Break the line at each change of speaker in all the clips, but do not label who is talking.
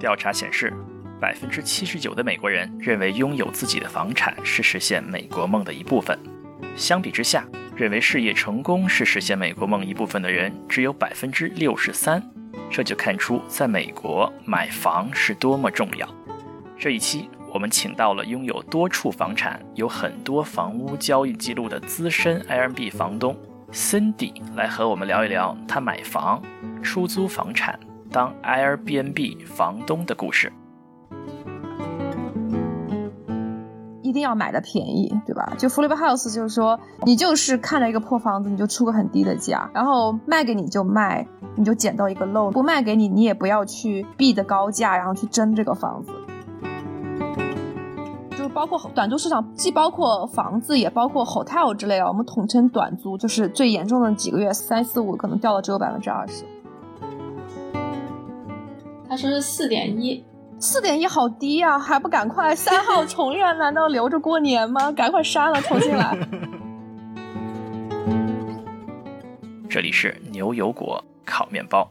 调查显示，百分之七十九的美国人认为拥有自己的房产是实现美国梦的一部分。相比之下，认为事业成功是实现美国梦一部分的人只有百分之六十三。这就看出，在美国买房是多么重要。这一期我们请到了拥有多处房产、有很多房屋交易记录的资深 Airbnb 房东 Cindy 来和我们聊一聊他买房、出租房产、当 Airbnb 房东的故事。
一定要买的便宜，对吧？就 Flip House 就是说，你就是看到一个破房子，你就出个很低的价，然后卖给你就卖，你就捡到一个漏；不卖给你，你也不要去 b 的高价，然后去争这个房子。就是包括短租市场，既包括房子，也包括 hotel 之类的，我们统称短租，就是最严重的几个月，三四五可能掉了只有百分之二十。
他说是四点一。
四点一好低呀，还不赶快三号 重练？难道留着过年吗？赶快删了，重新来。
这里是牛油果烤面包。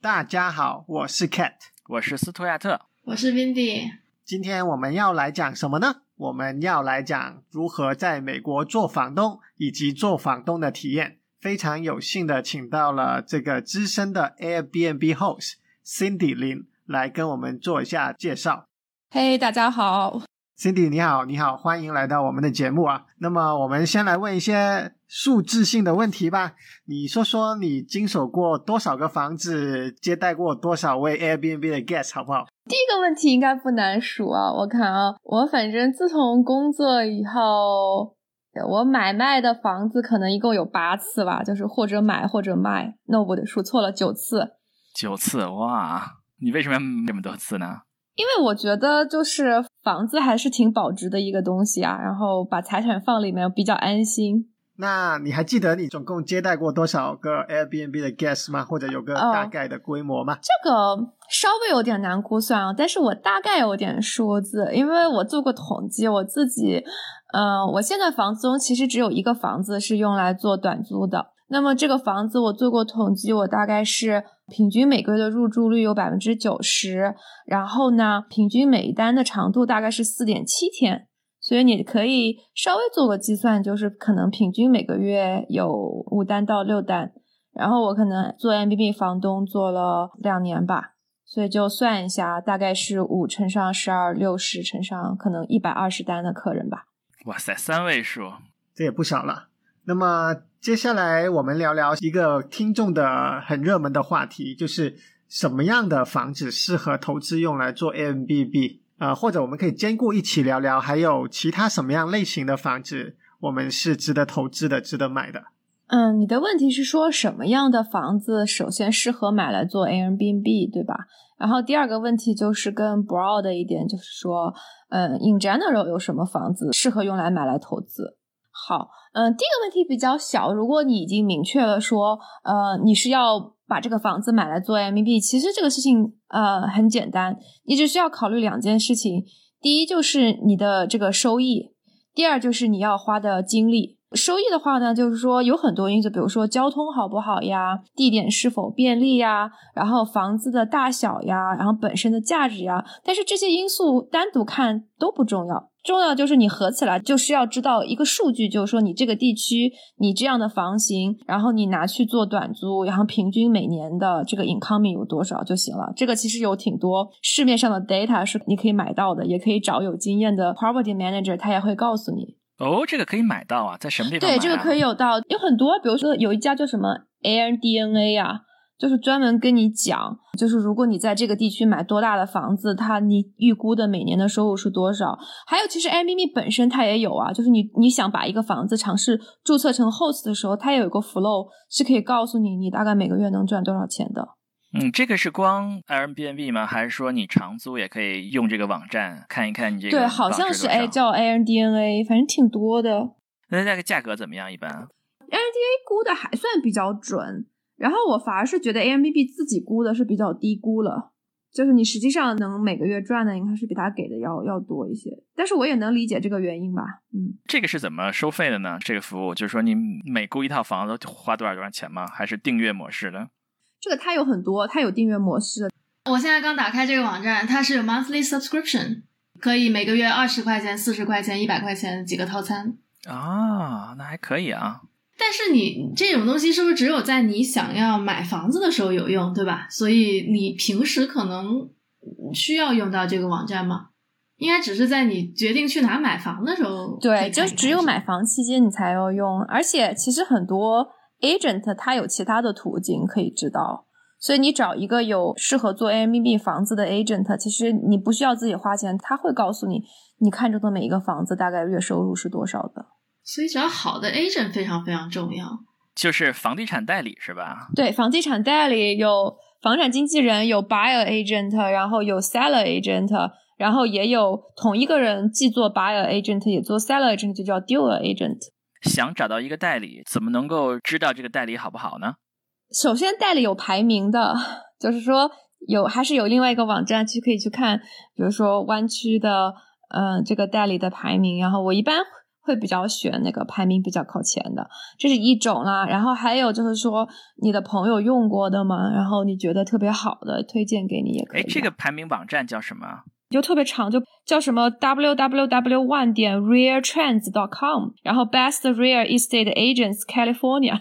大家好，我是 Cat，
我是斯图亚特，
我是 Windy。
今天我们要来讲什么呢？我们要来讲如何在美国做房东以及做房东的体验。非常有幸的请到了这个资深的 Airbnb host Cindy 林来跟我们做一下介绍。
嘿，大家好
，Cindy 你好，你好，欢迎来到我们的节目啊。那么我们先来问一些数字性的问题吧。你说说你经手过多少个房子，接待过多少位 Airbnb 的 guest，好不好？
第一个问题应该不难数啊。我看啊，我反正自从工作以后。我买卖的房子可能一共有八次吧，就是或者买或者卖。那我得数错了，九次。
九次哇！你为什么要这么多次呢？
因为我觉得就是房子还是挺保值的一个东西啊，然后把财产放里面比较安心。
那你还记得你总共接待过多少个 Airbnb 的 guest 吗？或者有个大概的规模吗？
这个稍微有点难估算啊，但是我大概有点数字，因为我做过统计，我自己。嗯，我现在房子中其实只有一个房子是用来做短租的。那么这个房子我做过统计，我大概是平均每个月的入住率有百分之九十，然后呢，平均每一单的长度大概是四点七天。所以你可以稍微做个计算，就是可能平均每个月有五单到六单。然后我可能做 M B B 房东做了两年吧，所以就算一下，大概是五乘上十二，六十乘上可能一百二十单的客人吧。
哇塞，三位数，
这也不少了。那么接下来我们聊聊一个听众的很热门的话题，就是什么样的房子适合投资用来做 a 呃？或者我们可以兼顾一起聊聊，还有其他什么样类型的房子我们是值得投资的、值得买的？
嗯，你的问题是说什么样的房子首先适合买来做 Airbnb，对吧？然后第二个问题就是更 broad 的一点，就是说，嗯，in general 有什么房子适合用来买来投资？好，嗯，第一个问题比较小，如果你已经明确了说，呃，你是要把这个房子买来做 M B，其实这个事情呃很简单，你只需要考虑两件事情，第一就是你的这个收益，第二就是你要花的精力。收益的话呢，就是说有很多因素，比如说交通好不好呀，地点是否便利呀，然后房子的大小呀，然后本身的价值呀。但是这些因素单独看都不重要，重要就是你合起来就是要知道一个数据，就是说你这个地区你这样的房型，然后你拿去做短租，然后平均每年的这个 income 有多少就行了。这个其实有挺多市面上的 data 是你可以买到的，也可以找有经验的 property manager，他也会告诉你。
哦，这个可以买到啊，在什么地方？
对，这个可以有到，有很多，比如说有一家叫什么 AirDNA 啊，就是专门跟你讲，就是如果你在这个地区买多大的房子，它你预估的每年的收入是多少？还有，其实 Airbnb 本身它也有啊，就是你你想把一个房子尝试注册成 host 的时候，它也有个 flow 是可以告诉你你大概每个月能赚多少钱的。
嗯，这个是光 Airbnb 吗？还是说你长租也可以用这个网站看一看你这个？
对，好像是哎，叫 AirDNA，反正挺多的。
那那个价格怎么样？一般
AirDNA 估的还算比较准，然后我反而是觉得 Airbnb 自己估的是比较低估了。就是你实际上能每个月赚的应该是比他给的要要多一些，但是我也能理解这个原因吧，嗯，
这个是怎么收费的呢？这个服务就是说你每租一套房子花多少多少钱吗？还是订阅模式的？
这个它有很多，它有订阅模式。
我现在刚打开这个网站，它是有 monthly subscription，可以每个月二十块钱、四十块钱、一百块钱几个套餐。
啊，那还可以啊。
但是你这种东西是不是只有在你想要买房子的时候有用，对吧？所以你平时可能需要用到这个网站吗？应该只是在你决定去哪买房的时候。
对，就只有买房期间你才要用。而且其实很多 agent 他有其他的途径可以知道，所以你找一个有适合做 Airbnb 房子的 agent，其实你不需要自己花钱，他会告诉你你看中的每一个房子大概月收入是多少的。
所以找好的 agent 非常非常重要，
就是房地产代理是吧？
对，房地产代理有房产经纪人，有 buyer agent，然后有 seller agent，然后也有同一个人既做 buyer agent 也做 seller agent，就叫 dealer agent。
想找到一个代理，怎么能够知道这个代理好不好呢？
首先，代理有排名的，就是说有还是有另外一个网站去可以去看，比如说湾区的，嗯，这个代理的排名。然后我一般。会比较选那个排名比较靠前的，这是一种啦。然后还有就是说，你的朋友用过的嘛，然后你觉得特别好的，推荐给你也可以。
哎，这个排名网站叫什么？
就特别长，就叫什么 www one 点 realtrends dot com，然后 best real estate agents California。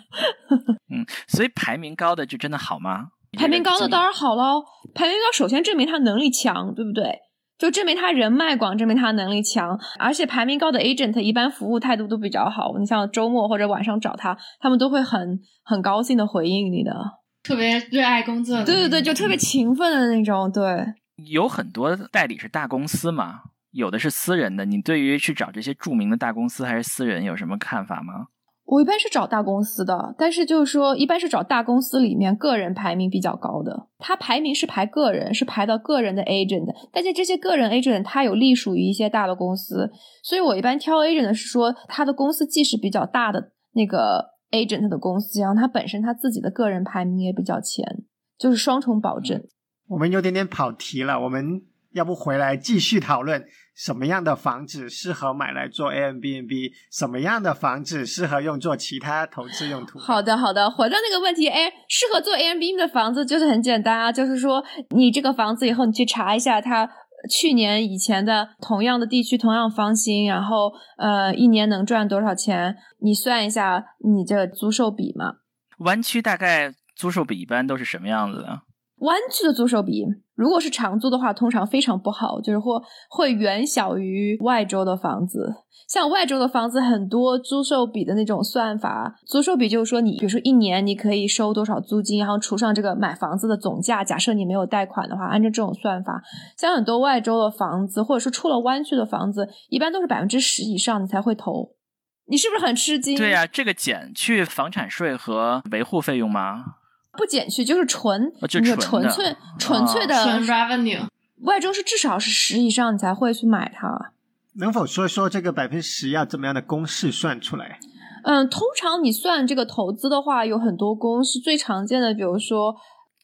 嗯，所以排名高的就真的好吗？
排名高的当然好喽，排名高首先证明他能力强，对不对？就证明他人脉广，证明他能力强，而且排名高的 agent 一般服务态度都比较好。你像周末或者晚上找他，他们都会很很高兴的回应你的，
特别热爱工作。
对对对，就特别勤奋的那种。对，
有很多代理是大公司嘛，有的是私人的。你对于去找这些著名的大公司还是私人有什么看法吗？
我一般是找大公司的，但是就是说，一般是找大公司里面个人排名比较高的。他排名是排个人，是排到个人的 agent。但是这些个人 agent 他有隶属于一些大的公司，所以我一般挑 agent 是说，他的公司既是比较大的那个 agent 的公司，然后他本身他自己的个人排名也比较前，就是双重保证。
我们有点点跑题了，我们要不回来继续讨论？什么样的房子适合买来做 a m b n b 什么样的房子适合用作其他投资用途？
好的，好的。回到那个问题，哎，适合做 a m b n b 的房子就是很简单啊，就是说你这个房子以后你去查一下它去年以前的同样的地区、同样房型，然后呃一年能赚多少钱，你算一下你这租售比嘛。
湾区大概租售比一般都是什么样子的？
湾区的租售比，如果是长租的话，通常非常不好，就是或会远小于外州的房子。像外州的房子，很多租售比的那种算法，租售比就是说，你比如说一年你可以收多少租金，然后除上这个买房子的总价。假设你没有贷款的话，按照这种算法，像很多外州的房子，或者说出了湾区的房子，一般都是百分之十以上你才会投。你是不是很吃惊？
对呀，这个减去房产税和维护费用吗？
不减去就是纯，
就
纯粹纯粹的纯
revenue。
外周是至少是十以上，你才会去买它。
能否说一说这个百分之十要怎么样的公式算出来？
嗯，通常你算这个投资的话，有很多公式，最常见的比如说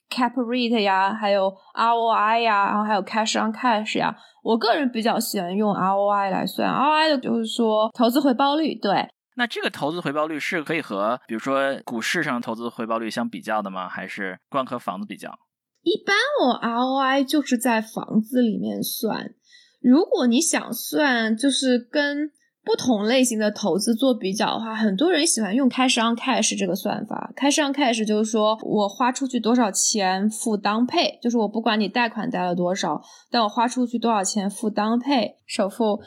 cap rate 呀，还有 ROI 呀，然后还有 cash on cash 呀。我个人比较喜欢用 ROI 来算，ROI 的就是说投资回报率，对。
那这个投资回报率是可以和比如说股市上投资回报率相比较的吗？还是光和房子比较？
一般我 ROI 就是在房子里面算。如果你想算，就是跟不同类型的投资做比较的话，很多人喜欢用 cash on cash 这个算法。cash on cash 就是说我花出去多少钱付当配，就是我不管你贷款贷了多少，但我花出去多少钱付当配首付。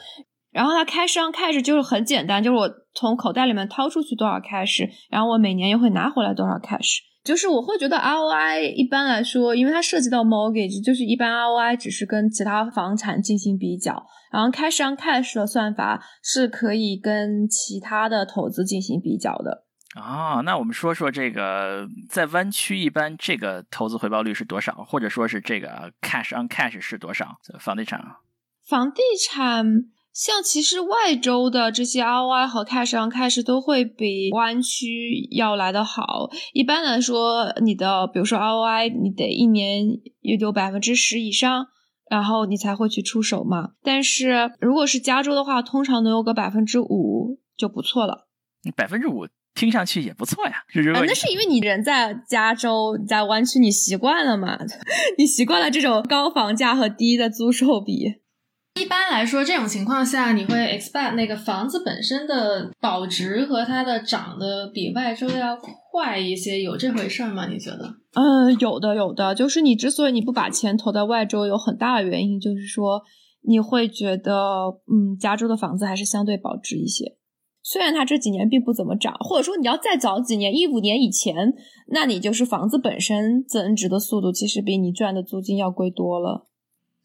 然后它 cash on cash 就是很简单，就是我从口袋里面掏出去多少 cash，然后我每年又会拿回来多少 cash。就是我会觉得 ROI 一般来说，因为它涉及到 mortgage，就是一般 ROI 只是跟其他房产进行比较，然后 cash on cash 的算法是可以跟其他的投资进行比较的。
啊，那我们说说这个在湾区一般这个投资回报率是多少，或者说是这个 cash on cash 是多少？房地产？
房地产。像其实外州的这些 ROI 和 cash on cash 都会比湾区要来的好。一般来说，你的比如说 ROI，你得一年也有百分之十以上，然后你才会去出手嘛。但是如果是加州的话，通常能有个百分之五就不错了。
百分之五听上去也不错呀。啊，
那是因为你人在加州，在湾区，你习惯了嘛？你习惯了这种高房价和低的租售比。
一般来说，这种情况下，你会 expect 那个房子本身的保值和它的涨的比外州要快一些，有这回事吗？你觉得？
嗯，有的，有的。就是你之所以你不把钱投在外州，有很大的原因，就是说你会觉得，嗯，加州的房子还是相对保值一些。虽然它这几年并不怎么涨，或者说你要再早几年，一五年以前，那你就是房子本身增值的速度，其实比你赚的租金要贵多了。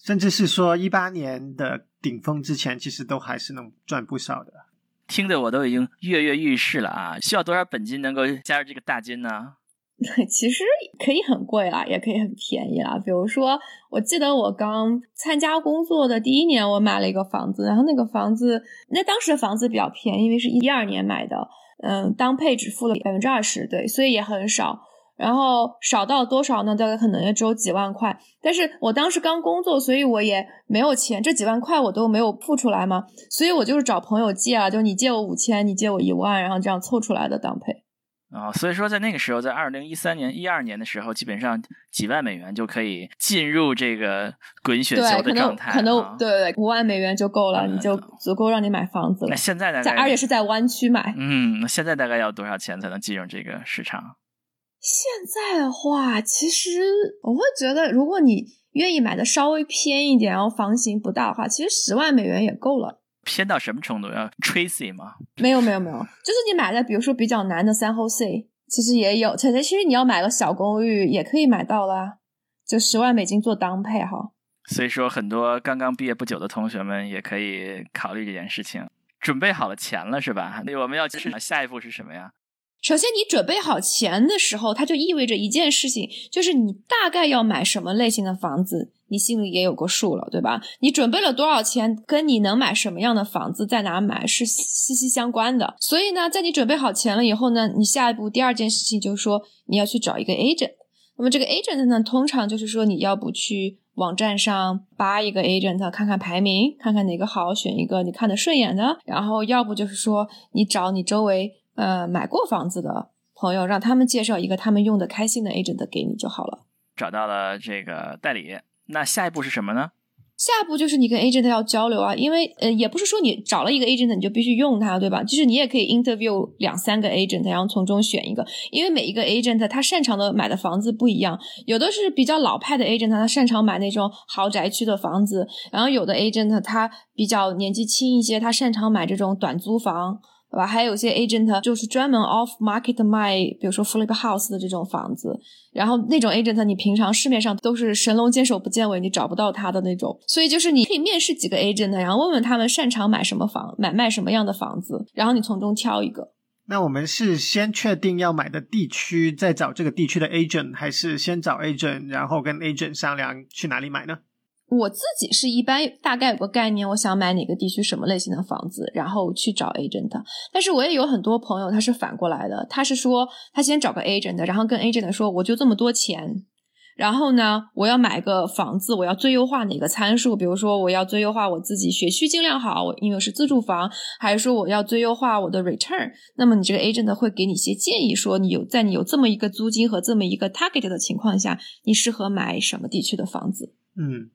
甚至是说一八年的顶峰之前，其实都还是能赚不少的。
听得我都已经跃跃欲试了啊！需要多少本金能够加入这个大军呢？
其实可以很贵啦，也可以很便宜啦。比如说，我记得我刚参加工作的第一年，我买了一个房子，然后那个房子，那当时的房子比较便宜，因为是一二年买的，嗯，当配只付了百分之二十，对，所以也很少。然后少到多少呢？大概可能也只有几万块。但是我当时刚工作，所以我也没有钱，这几万块我都没有付出来嘛。所以我就是找朋友借啊，就你借我五千，你借我一万，然后这样凑出来的当配。
啊，所以说在那个时候，在二零一三年、一二年的时候，基本上几万美元就可以进入这个滚雪球的状态。
可能可能对五万美元就够了，你就足够让你买房子了。
那现在
在而且是在湾区买。
嗯，那现在大概要多少钱才能进入这个市场？
现在的话，其实我会觉得，如果你愿意买的稍微偏一点，然后房型不大的话，其实十万美元也够了。
偏到什么程度？要 Tracy 吗？
没有没有没有，就是你买的，比如说比较难的三后 C，其实也有。其实其实你要买个小公寓也可以买到啦，就十万美金做当配哈。
所以说，很多刚刚毕业不久的同学们也可以考虑这件事情，准备好了钱了是吧？那我们要去下一步是什么呀？
首先，你准备好钱的时候，它就意味着一件事情，就是你大概要买什么类型的房子，你心里也有个数了，对吧？你准备了多少钱，跟你能买什么样的房子，在哪买是息息相关的。所以呢，在你准备好钱了以后呢，你下一步第二件事情就是说，你要去找一个 agent。那么这个 agent 呢，通常就是说，你要不去网站上扒一个 agent，看看排名，看看哪个好，选一个你看的顺眼的。然后要不就是说，你找你周围。呃，买过房子的朋友，让他们介绍一个他们用的开心的 agent 给你就好了。
找到了这个代理，那下一步是什么呢？
下一步就是你跟 agent 要交流啊，因为呃，也不是说你找了一个 agent 你就必须用它，对吧？就是你也可以 interview 两三个 agent，然后从中选一个，因为每一个 agent 他擅长的买的房子不一样，有的是比较老派的 agent，他擅长买那种豪宅区的房子，然后有的 agent 他比较年纪轻一些，他擅长买这种短租房。对吧？还有些 agent 就是专门 off market 卖，比如说 flip house 的这种房子，然后那种 agent 你平常市面上都是神龙见首不见尾，你找不到他的那种。所以就是你可以面试几个 agent，然后问问他们擅长买什么房，买卖什么样的房子，然后你从中挑一个。
那我们是先确定要买的地区，再找这个地区的 agent，还是先找 agent，然后跟 agent 商量去哪里买呢？
我自己是一般大概有个概念，我想买哪个地区什么类型的房子，然后去找 agent。但是我也有很多朋友，他是反过来的，他是说他先找个 agent，然后跟 agent 说我就这么多钱，然后呢我要买个房子，我要最优化哪个参数？比如说我要最优化我自己学区尽量好，因为是自住房，还是说我要最优化我的 return？那么你这个 agent 会给你一些建议，说你有在你有这么一个租金和这么一个 target 的情况下，你适合买什么地区的房子？
嗯。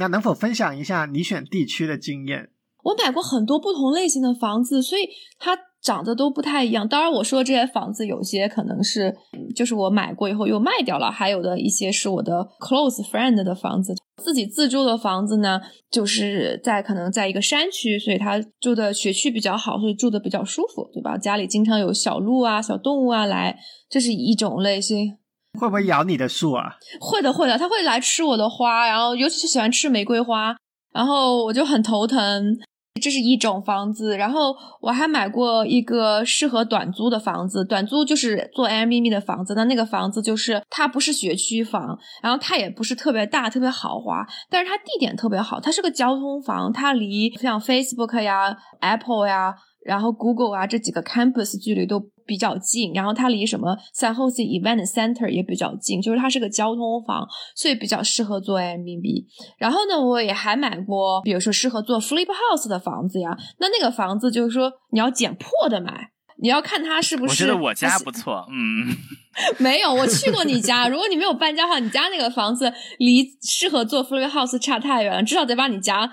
那能否分享一下你选地区的经验？
我买过很多不同类型的房子，所以它长得都不太一样。当然，我说这些房子有些可能是就是我买过以后又卖掉了，还有的一些是我的 close friend 的房子。自己自住的房子呢，就是在可能在一个山区，所以它住的学区比较好，所以住的比较舒服，对吧？家里经常有小鹿啊、小动物啊来，这是一种类型。
会不会咬你的树啊？
会的，会的，它会来吃我的花，然后尤其是喜欢吃玫瑰花，然后我就很头疼。这是一种房子，然后我还买过一个适合短租的房子，短租就是做 Airbnb 的房子。那那个房子就是它不是学区房，然后它也不是特别大、特别豪华，但是它地点特别好，它是个交通房，它离像 Facebook 呀、Apple 呀。然后 Google 啊这几个 campus 距离都比较近，然后它离什么 San Jose Event Center 也比较近，就是它是个交通房，所以比较适合做 Airbnb。然后呢，我也还买过，比如说适合做 Flip House 的房子呀。那那个房子就是说你要捡破的买，你要看它是不是。
我觉得我家不错，嗯。
没有，我去过你家。如果你没有搬家的话，你家那个房子离适合做 Flip House 差太远了，至少得把你家。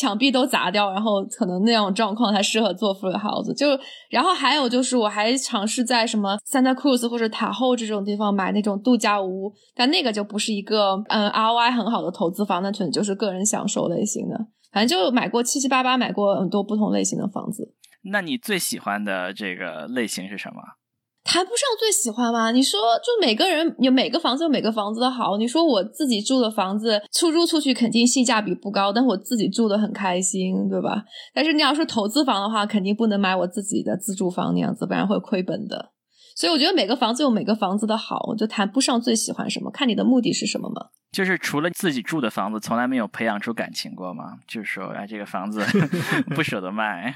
墙壁都砸掉，然后可能那样状况才适合做 f l i house。就然后还有就是，我还尝试在什么 Santa Cruz 或者塔后这种地方买那种度假屋，但那个就不是一个嗯 ROI 很好的投资房，那纯就是个人享受类型的。反正就买过七七八八，买过很多不同类型的房子。
那你最喜欢的这个类型是什么？
谈不上最喜欢吧？你说，就每个人有每个房子有每个房子的好。你说我自己住的房子出租出去肯定性价比不高，但我自己住的很开心，对吧？但是你要说投资房的话，肯定不能买我自己的自住房那样子，不然会亏本的。所以我觉得每个房子有每个房子的好，我就谈不上最喜欢什么，看你的目的是什么嘛。
就是除了自己住的房子，从来没有培养出感情过吗？就是说，哎，这个房子 不舍得卖。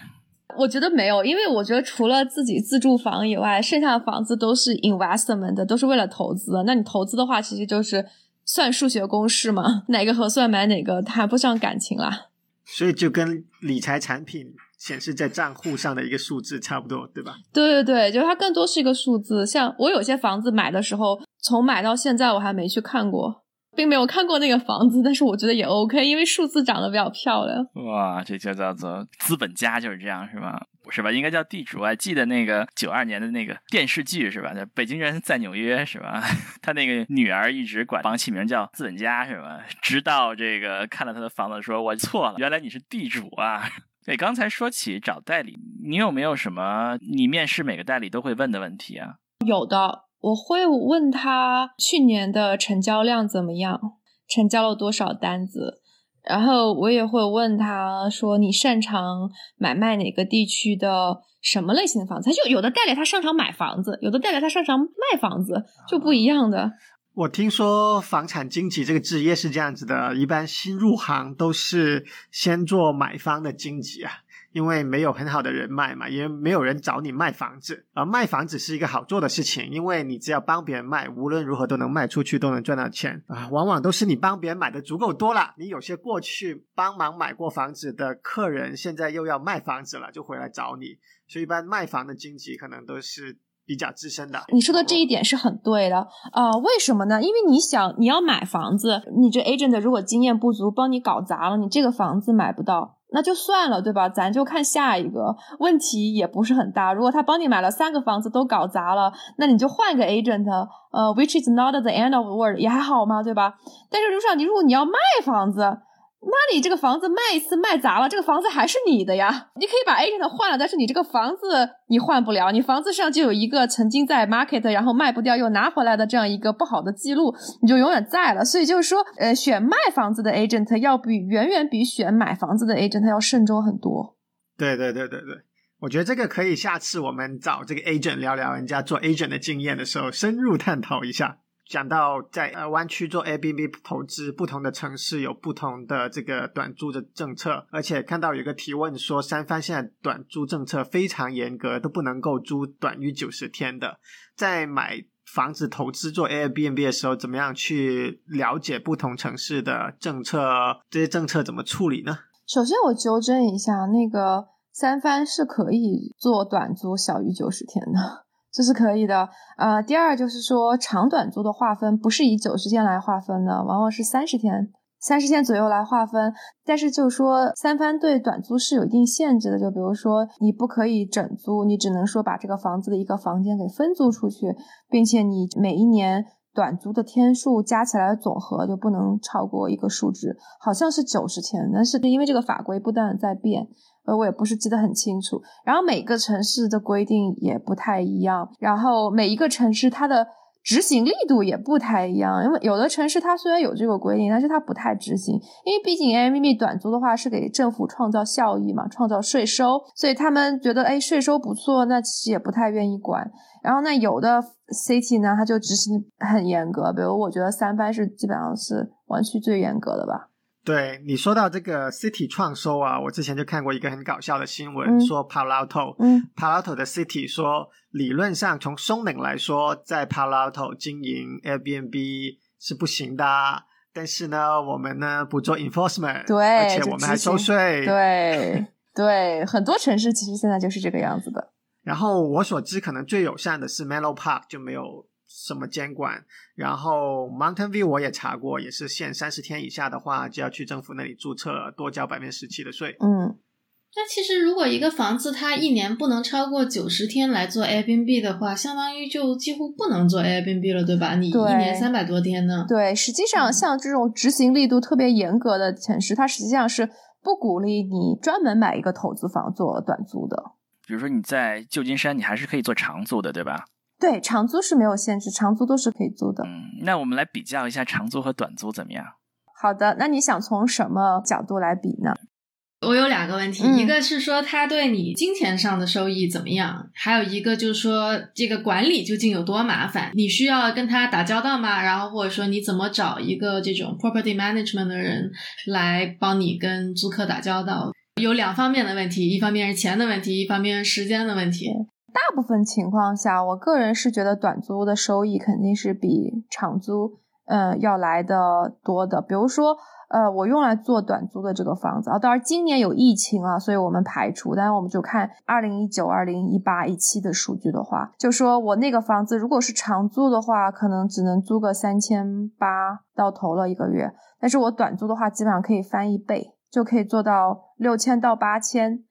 我觉得没有，因为我觉得除了自己自住房以外，剩下的房子都是 investment 的，都是为了投资。那你投资的话，其实就是算数学公式嘛，哪个合算买哪个，谈不上感情啦。
所以就跟理财产品显示在账户上的一个数字差不多，对吧？
对对对，就它更多是一个数字。像我有些房子买的时候，从买到现在我还没去看过。并没有看过那个房子，但是我觉得也 OK，因为数字长得比较漂亮。
哇，这就叫做资本家就是这样，是吧？不是吧？应该叫地主。还记得那个九二年的那个电视剧是吧？北京人在纽约是吧？他那个女儿一直管房起名叫资本家是吧？直到这个看了他的房子，说我错了，原来你是地主啊！对，刚才说起找代理，你有没有什么你面试每个代理都会问的问题啊？
有的。我会问他去年的成交量怎么样，成交了多少单子，然后我也会问他说你擅长买卖哪个地区的什么类型的房子？他就有的代理他擅长买房子，有的代理他擅长卖房子，就不一样的。
我听说房产经纪这个职业是这样子的，一般新入行都是先做买方的经纪啊。因为没有很好的人脉嘛，也没有人找你卖房子，而卖房子是一个好做的事情，因为你只要帮别人卖，无论如何都能卖出去，都能赚到钱啊。往往都是你帮别人买的足够多了，你有些过去帮忙买过房子的客人，现在又要卖房子了，就回来找你。所以一般卖房的经纪可能都是比较资深的。
你说的这一点是很对的啊，为什么呢？因为你想你要买房子，你这 agent 如果经验不足，帮你搞砸了，你这个房子买不到。那就算了，对吧？咱就看下一个问题也不是很大。如果他帮你买了三个房子都搞砸了，那你就换个 agent，呃，which is not the end of the world，也还好嘛，对吧？但是，如上你如果你要卖房子。那你这个房子卖一次卖砸了，这个房子还是你的呀。你可以把 agent 换了，但是你这个房子你换不了。你房子上就有一个曾经在 market 然后卖不掉又拿回来的这样一个不好的记录，你就永远在了。所以就是说，呃，选卖房子的 agent 要比远远比选买房子的 agent 要慎重很多。
对对对对对，我觉得这个可以下次我们找这个 agent 聊聊人家做 agent 的经验的时候，深入探讨一下。讲到在呃湾区做 A B B 投资，不同的城市有不同的这个短租的政策，而且看到有个提问说，三藩现在短租政策非常严格，都不能够租短于九十天的。在买房子投资做 A B N B 的时候，怎么样去了解不同城市的政策？这些政策怎么处理呢？
首先，我纠正一下，那个三藩是可以做短租小于九十天的。这是可以的，呃，第二就是说长短租的划分不是以九十天来划分的，往往是三十天、三十天左右来划分。但是就是说三番对短租是有一定限制的，就比如说你不可以整租，你只能说把这个房子的一个房间给分租出去，并且你每一年短租的天数加起来总和就不能超过一个数值，好像是九十天，但是因为这个法规不断的在变。呃，我也不是记得很清楚。然后每个城市的规定也不太一样。然后每一个城市它的执行力度也不太一样，因为有的城市它虽然有这个规定，但是它不太执行，因为毕竟 M M 短租的话是给政府创造效益嘛，创造税收，所以他们觉得哎税收不错，那其实也不太愿意管。然后那有的 city 呢，它就执行很严格，比如我觉得三藩是基本上是湾区最严格的吧。
对你说到这个 City 创收啊，我之前就看过一个很搞笑的新闻，说 Palo Alto，
嗯
，Palo Alto 的 City 说，理论上从松岭来说，在 Palo Alto 经营 Airbnb 是不行的，但是呢，我们呢不做 enforcement，
对，
而且我们还收税，
对对，很多城市其实现在就是这个样子的。
然后我所知，可能最友善的是 Menlo Park，就没有。什么监管？然后 Mountain View 我也查过，也是限三十天以下的话，就要去政府那里注册，多交百分之十七的税。
嗯，
那其实如果一个房子它一年不能超过九十天来做 Airbnb 的话，相当于就几乎不能做 Airbnb 了，对吧？你一年三百多天呢？
对，实际上像这种执行力度特别严格的城市，它实际上是不鼓励你专门买一个投资房做短租的。
比如说你在旧金山，你还是可以做长租的，对吧？
对，长租是没有限制，长租都是可以租的。
嗯，那我们来比较一下长租和短租怎么样？
好的，那你想从什么角度来比呢？
我有两个问题，
嗯
一个是说它对你金钱上的收益怎么样，还有一个就是说这个管理究竟有多麻烦，你需要跟他打交道吗？然后或者说你怎么找一个这种 property management 的人来帮你跟租客打交道？有两方面的问题，一方面是钱的问题，一方面是时间的问题。
大部分情况下，我个人是觉得短租的收益肯定是比长租，呃，要来的多的。比如说，呃，我用来做短租的这个房子啊，当然今年有疫情啊，所以我们排除，但是我们就看二零一九、二零一八、一七的数据的话，就说我那个房子如果是长租的话，可能只能租个三千八到头了一个月，但是我短租的话，基本上可以翻一倍，就可以做到六千到八千。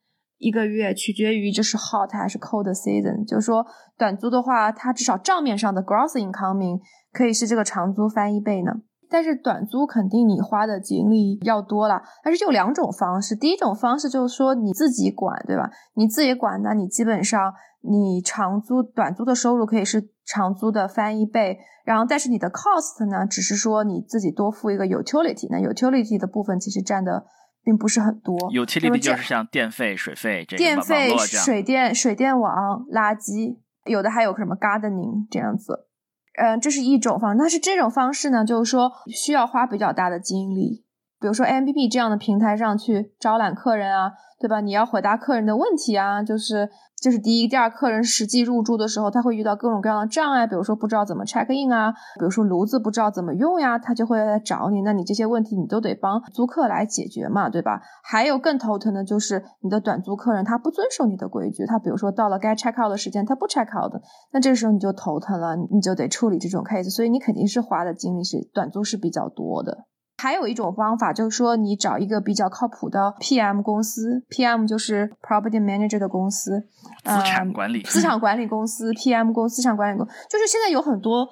一个月取决于这是 hot 还是 cold season，就是说短租的话，它至少账面上的 gross income 可以是这个长租翻一倍呢。但是短租肯定你花的精力要多了，但是就两种方式。第一种方式就是说你自己管，对吧？你自己管，那你基本上你长租、短租的收入可以是长租的翻一倍，然后但是你的 cost 呢，只是说你自己多付一个 utility，那 utility 的部分其实占的。并不是很多
，utility 就是像电费、水费这
电费、水电、水电网、垃圾，有的还有什么 gardening 这样子。嗯，这是一种方式。但是这种方式呢，就是说需要花比较大的精力，比如说 a m b b 这样的平台上去招揽客人啊，对吧？你要回答客人的问题啊，就是就是第一、第二，客人实际入住的时候，他会遇到各种各样的障碍，比如说不知道怎么 check in 啊，比如说炉子不知道怎么用呀，他就会来找你。那你这些问题你都得帮租客来解决嘛，对吧？还有更头疼的就是你的短租客人他不遵守你的规矩，他比如说到了该 check out 的时间他不 check out 的，那这时候你就头疼了，你就得处理这种 case，所以你肯定是花的精力是短租是比较多的。还有一种方法，就是说你找一个比较靠谱的 PM 公司，PM 就是 Property Manager 的公司，
资产管理、
资产管理公司，PM 公司、资产管理公，就是现在有很多，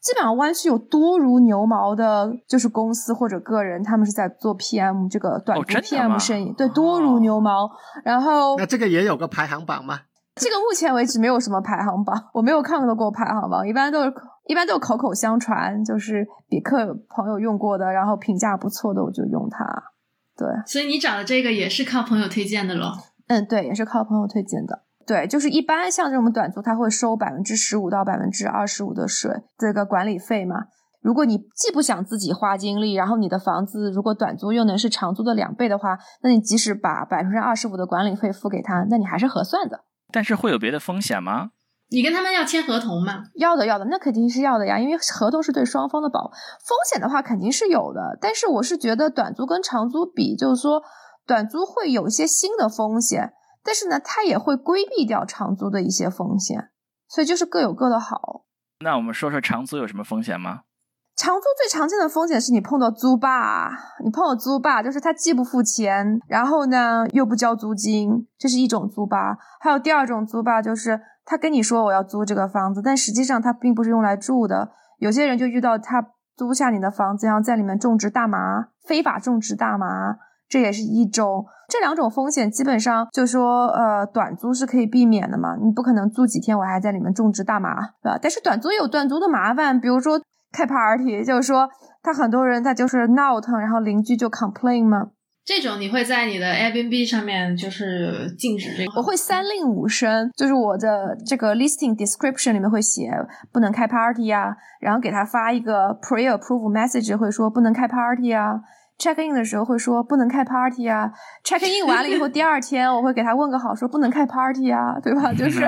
基本上湾区有多如牛毛的，就是公司或者个人，他们是在做 PM 这个短租 PM 生意，对，多如牛毛。然后
那这个也有个排行榜吗？
这个目前为止没有什么排行榜，我没有看到过排行榜，一般都是一般都口口相传，就是比克朋友用过的，然后评价不错的，我就用它。对，
所以你找的这个也是靠朋友推荐的咯？
嗯，对，也是靠朋友推荐的。对，就是一般像这种短租，他会收百分之十五到百分之二十五的税，这个管理费嘛。如果你既不想自己花精力，然后你的房子如果短租又能是长租的两倍的话，那你即使把百分之二十五的管理费付给他，那你还是合算的。
但是会有别的风险吗？
你跟他们要签合同吗？
要的，要的，那肯定是要的呀，因为合同是对双方的保。风险的话肯定是有的，但是我是觉得短租跟长租比，就是说短租会有一些新的风险，但是呢，它也会规避掉长租的一些风险，所以就是各有各的好。
那我们说说长租有什么风险吗？
长租最常见的风险是你碰到租霸，你碰到租霸，就是他既不付钱，然后呢又不交租金，这是一种租霸。还有第二种租霸，就是他跟你说我要租这个房子，但实际上他并不是用来住的。有些人就遇到他租下你的房子，然后在里面种植大麻，非法种植大麻，这也是一种。这两种风险基本上就说，呃，短租是可以避免的嘛，你不可能租几天我还在里面种植大麻，对吧？但是短租也有短租的麻烦，比如说开 party，就是说他很多人他就是闹腾，然后邻居就 complain 嘛。
这种你会在你的 Airbnb 上面就是禁止这个？
我会三令五申，就是我的这个 listing description 里面会写不能开 party 啊，然后给他发一个 pre-approve message 会说不能开 party 啊，check in 的时候会说不能开 party 啊，check in 完了以后第二天我会给他问个好，说不能开 party 啊，对吧？就是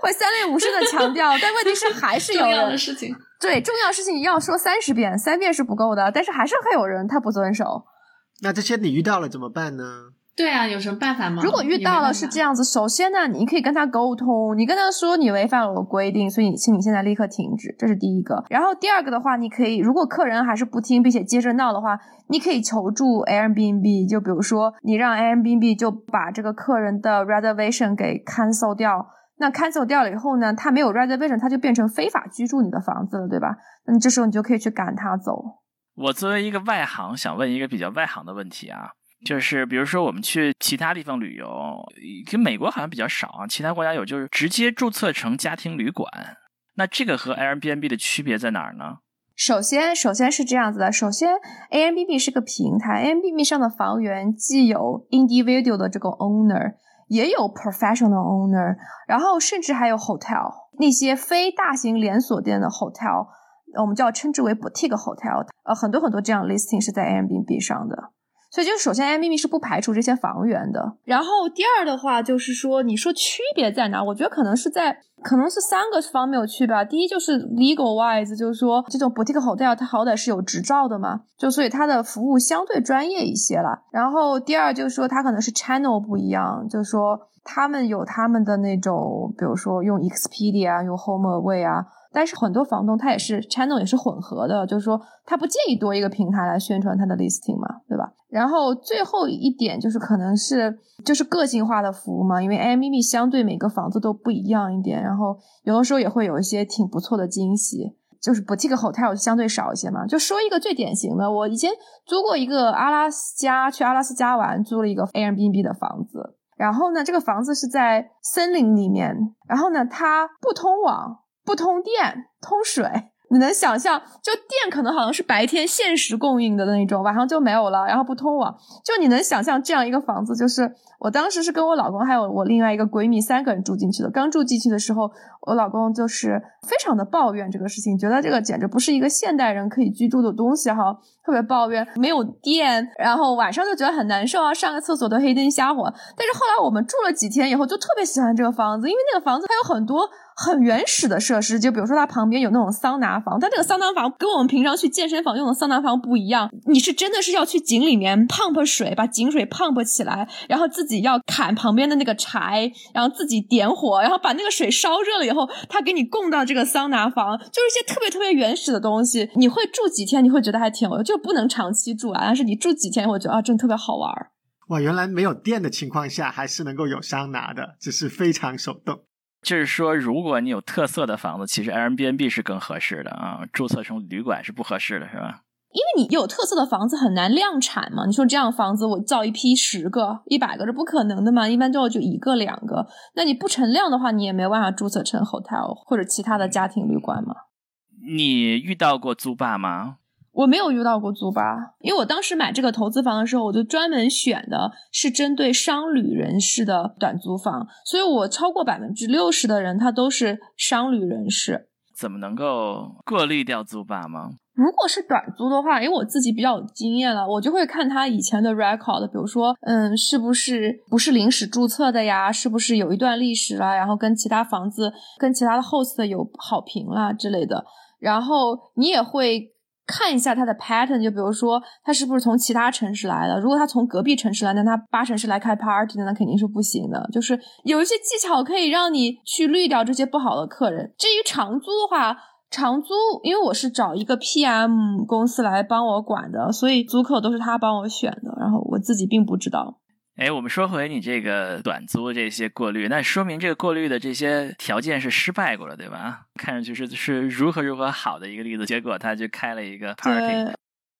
会三令五申的强调，但问题是还是有
重要的事情，
对重要事情要说三十遍，三遍是不够的，但是还是会有人他不遵守。
那这些你遇到了怎么办呢？
对啊，有什么办法吗？
如果遇到了是这样子，首先呢，你可以跟他沟通，你跟他说你违反了我规定，所以请你现在立刻停止，这是第一个。然后第二个的话，你可以如果客人还是不听，并且接着闹的话，你可以求助 Airbnb，就比如说你让 Airbnb 就把这个客人的 reservation 给 cancel 掉。那 cancel 掉了以后呢，他没有 reservation，他就变成非法居住你的房子了，对吧？那你这时候你就可以去赶他走。
我作为一个外行，想问一个比较外行的问题啊，就是比如说我们去其他地方旅游，跟美国好像比较少啊，其他国家有，就是直接注册成家庭旅馆。那这个和 Airbnb 的区别在哪儿呢？
首先，首先是这样子的，首先 Airbnb 是个平台，Airbnb 上的房源既有 individual 的这个 owner，也有 professional owner，然后甚至还有 hotel，那些非大型连锁店的 hotel。我们叫称之为 boutique hotel，呃，很多很多这样 listing 是在 Airbnb 上的，所以就是首先 a m b b 是不排除这些房源的。然后第二的话就是说，你说区别在哪？我觉得可能是在，可能是三个方面有区别。第一就是 legal wise，就是说这种 boutique hotel 它好歹是有执照的嘛，就所以它的服务相对专业一些了。然后第二就是说它可能是 channel 不一样，就是说他们有他们的那种，比如说用 Expedia、用 HomeAway 啊。但是很多房东他也是 channel 也是混合的，就是说他不介意多一个平台来宣传他的 listing 嘛，对吧？然后最后一点就是可能是就是个性化的服务嘛，因为 Airbnb 相对每个房子都不一样一点，然后有的时候也会有一些挺不错的惊喜。就是 boutique hotel 相对少一些嘛。就说一个最典型的，我以前租过一个阿拉斯加，去阿拉斯加玩，租了一个 Airbnb 的房子，然后呢，这个房子是在森林里面，然后呢，它不通网。不通电，通水，你能想象？就电可能好像是白天限时供应的那种，晚上就没有了，然后不通网。就你能想象这样一个房子，就是我当时是跟我老公还有我另外一个闺蜜三个人住进去的。刚住进去的时候，我老公就是非常的抱怨这个事情，觉得这个简直不是一个现代人可以居住的东西哈，特别抱怨没有电，然后晚上就觉得很难受啊，上个厕所都黑灯瞎火。但是后来我们住了几天以后，就特别喜欢这个房子，因为那个房子它有很多。很原始的设施，就比如说它旁边有那种桑拿房，但这个桑拿房跟我们平常去健身房用的桑拿房不一样。你是真的是要去井里面 pump 水，把井水 pump 起来，然后自要砍旁边的那个柴，然后自己点火，然后把那个水烧热了以后，他给你供到这个桑拿房，就是一些特别特别原始的东西。你会住几天，你会觉得还挺有，就不能长期住啊。但是你住几天，我觉得啊，真的特别好玩。
哇，原来没有电的情况下还是能够有桑拿的，只是非常手动。
就是说，如果你有特色的房子，其实 Airbnb 是更合适的啊，注册成旅馆是不合适的，是吧？
因为你有特色的房子很难量产嘛。你说这样房子我造一批十个、一百个是不可能的嘛，一般都要就一个两个。那你不成量的话，你也没有办法注册成 hotel 或者其他的家庭旅馆嘛。
你遇到过租霸吗？
我没有遇到过租霸，因为我当时买这个投资房的时候，我就专门选的是针对商旅人士的短租房，所以我超过百分之六十的人他都是商旅人士。
怎么能够过滤掉租霸吗？
如果是短租的话，因为我自己比较有经验了，我就会看他以前的 record，比如说，嗯，是不是不是临时注册的呀？是不是有一段历史了？然后跟其他房子、跟其他的 host 有好评啦之类的。然后你也会。看一下他的 pattern，就比如说他是不是从其他城市来的？如果他从隔壁城市来，那他八城市来开 party 的，那肯定是不行的。就是有一些技巧可以让你去滤掉这些不好的客人。至于长租的话，长租因为我是找一个 PM 公司来帮我管的，所以租客都是他帮我选的，然后我自己并不知道。
哎，我们说回你这个短租这些过滤，那说明这个过滤的这些条件是失败过了，对吧？看上去是是如何如何好的一个例子，结果他就开了一个 party。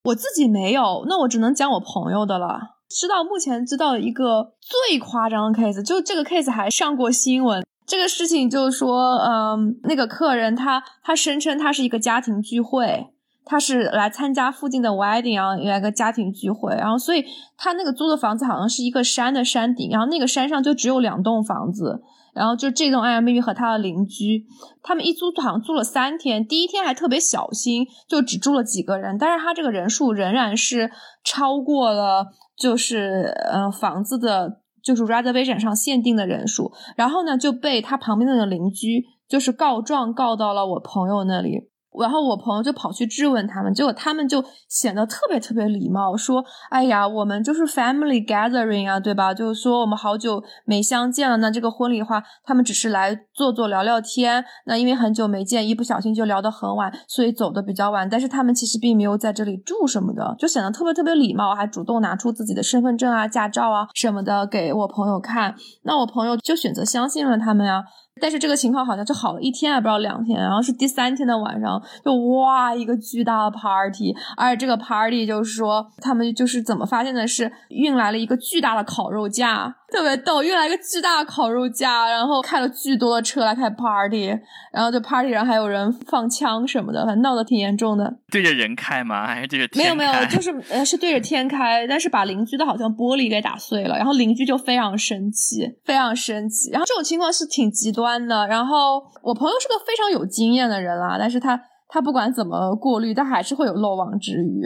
我自己没有，那我只能讲我朋友的了。知道目前知道一个最夸张的 case，就这个 case 还上过新闻。这个事情就是说，嗯，那个客人他他声称他是一个家庭聚会，他是来参加附近的 wedding，然后有一个家庭聚会，然后所以他那个租的房子好像是一个山的山顶，然后那个山上就只有两栋房子。然后就这栋 Airbnb 和他的邻居，他们一租好像租了三天，第一天还特别小心，就只住了几个人，但是他这个人数仍然是超过了，就是呃房子的，就是 reservation 上限定的人数，然后呢就被他旁边那个邻居就是告状告到了我朋友那里。然后我朋友就跑去质问他们，结果他们就显得特别特别礼貌，说：“哎呀，我们就是 family gathering 啊，对吧？就是说我们好久没相见了。那这个婚礼的话，他们只是来坐坐聊聊天。那因为很久没见，一不小心就聊得很晚，所以走的比较晚。但是他们其实并没有在这里住什么的，就显得特别特别礼貌，还主动拿出自己的身份证啊、驾照啊什么的给我朋友看。那我朋友就选择相信了他们呀。”但是这个情况好像就好了一天，还不知道两天，然后是第三天的晚上，就哇一个巨大的 party，而且这个 party 就是说他们就是怎么发现的是运来了一个巨大的烤肉架。特别逗，运来一个巨大的烤肉架，然后开了巨多的车来开 party，然后就 party 上还有人放枪什么的，反正闹得挺严重的。
对着人开吗？还是对着天
没有没有，就是呃是对着天开，但是把邻居的好像玻璃给打碎了，然后邻居就非常生气，非常生气。然后这种情况是挺极端的。然后我朋友是个非常有经验的人啦，但是他他不管怎么过滤，他还是会有漏网之鱼。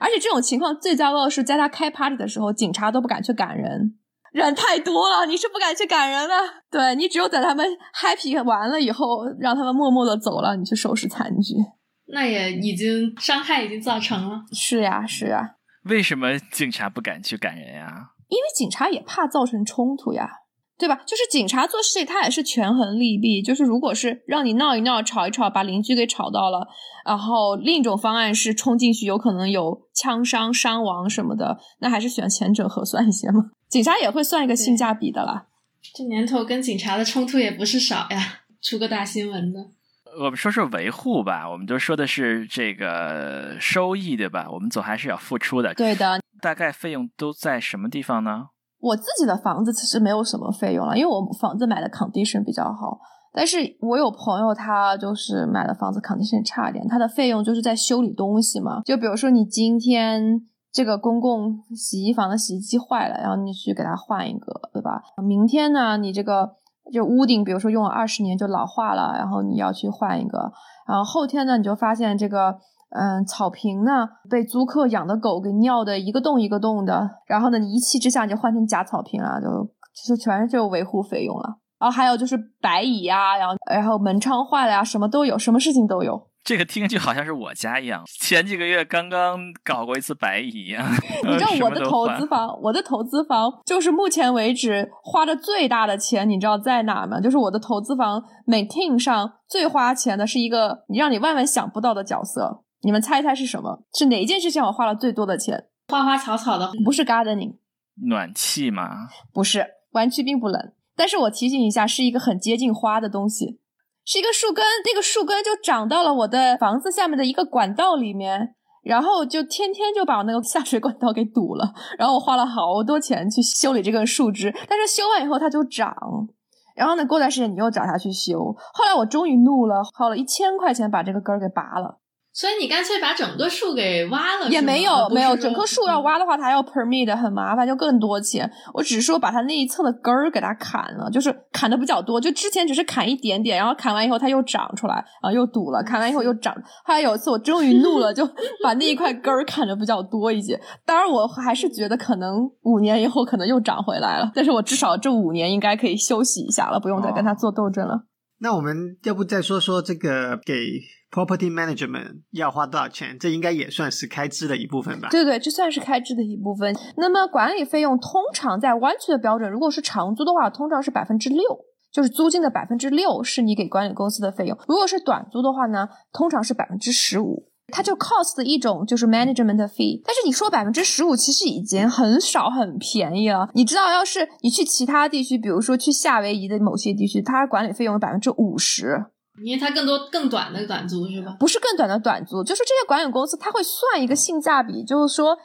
而且这种情况最糟糕的是，在他开 party 的时候，警察都不敢去赶人。人太多了，你是不敢去赶人的。对你只有等他们 happy 完了以后，让他们默默的走了，你去收拾残局。
那也已经伤害已经造成了。
是呀，是呀。
为什么警察不敢去赶人呀？
因为警察也怕造成冲突呀，对吧？就是警察做事情，他也是权衡利弊。就是如果是让你闹一闹、吵一吵，把邻居给吵到了，然后另一种方案是冲进去，有可能有枪伤、伤亡什么的，那还是选前者合算一些嘛。警察也会算一个性价比的啦。
这年头跟警察的冲突也不是少呀，出个大新闻的。
我们说说维护吧，我们都说的是这个收益，对吧？我们总还是要付出的。
对的。
大概费用都在什么地方呢？
我自己的房子其实没有什么费用了，因为我房子买的 condition 比较好。但是我有朋友，他就是买的房子 condition 差一点，他的费用就是在修理东西嘛。就比如说你今天。这个公共洗衣房的洗衣机坏了，然后你去给它换一个，对吧？明天呢，你这个就屋顶，比如说用了二十年就老化了，然后你要去换一个。然后后天呢，你就发现这个，嗯，草坪呢被租客养的狗给尿的一个洞一个洞的，然后呢，你一气之下就换成假草坪了，就其实全是就维护费用了。然后还有就是白蚁呀，然后然后门窗坏了呀，什么都有，什么事情都有。
这个听上去好像是我家一样，前几个月刚刚搞过一次白蚁一样。
你知道我的投资房，我的投资房就是目前为止花的最大的钱，你知道在哪吗？就是我的投资房 maintain 上最花钱的是一个你让你万万想不到的角色，你们猜一猜是什么？是哪一件事情我花了最多的钱？
花花草草的，
不是 gardening，
暖气吗？
不是，湾区并不冷，但是我提醒一下，是一个很接近花的东西。是一个树根，那个树根就长到了我的房子下面的一个管道里面，然后就天天就把我那个下水管道给堵了。然后我花了好多钱去修理这根树枝，但是修完以后它就长。然后呢，过段时间你又找他去修。后来我终于怒了，花了一千块钱把这个根儿给拔了。
所以你干脆把整个树给挖了，
也没有没有，整棵树要挖的话，它要 permit，很麻烦，就更多钱。我只是说把它那一侧的根儿给它砍了，就是砍的比较多。就之前只是砍一点点，然后砍完以后它又长出来，然后又堵了。砍完以后又长。后来有一次我终于怒了，就把那一块根儿砍的比较多一些。当然我还是觉得可能五年以后可能又长回来了，但是我至少这五年应该可以休息一下了，不用再跟它做斗争了。
那我们要不再说说这个给 property management 要花多少钱？这应该也算是开支的一部分吧？
对对，这算是开支的一部分。那么管理费用通常在湾区的标准，如果是长租的话，通常是百分之六，就是租金的百分之六是你给管理公司的费用。如果是短租的话呢，通常是百分之十五。它就 cost 的一种就是 management fee，但是你说百分之十五其实已经很少很便宜了。你知道，要是你去其他地区，比如说去夏威夷的某些地区，它管理费用有百分之五十，
因为它更多更短的短租是吧？
不是更短的短租，就是这些管理公司它会算一个性价比，就是说。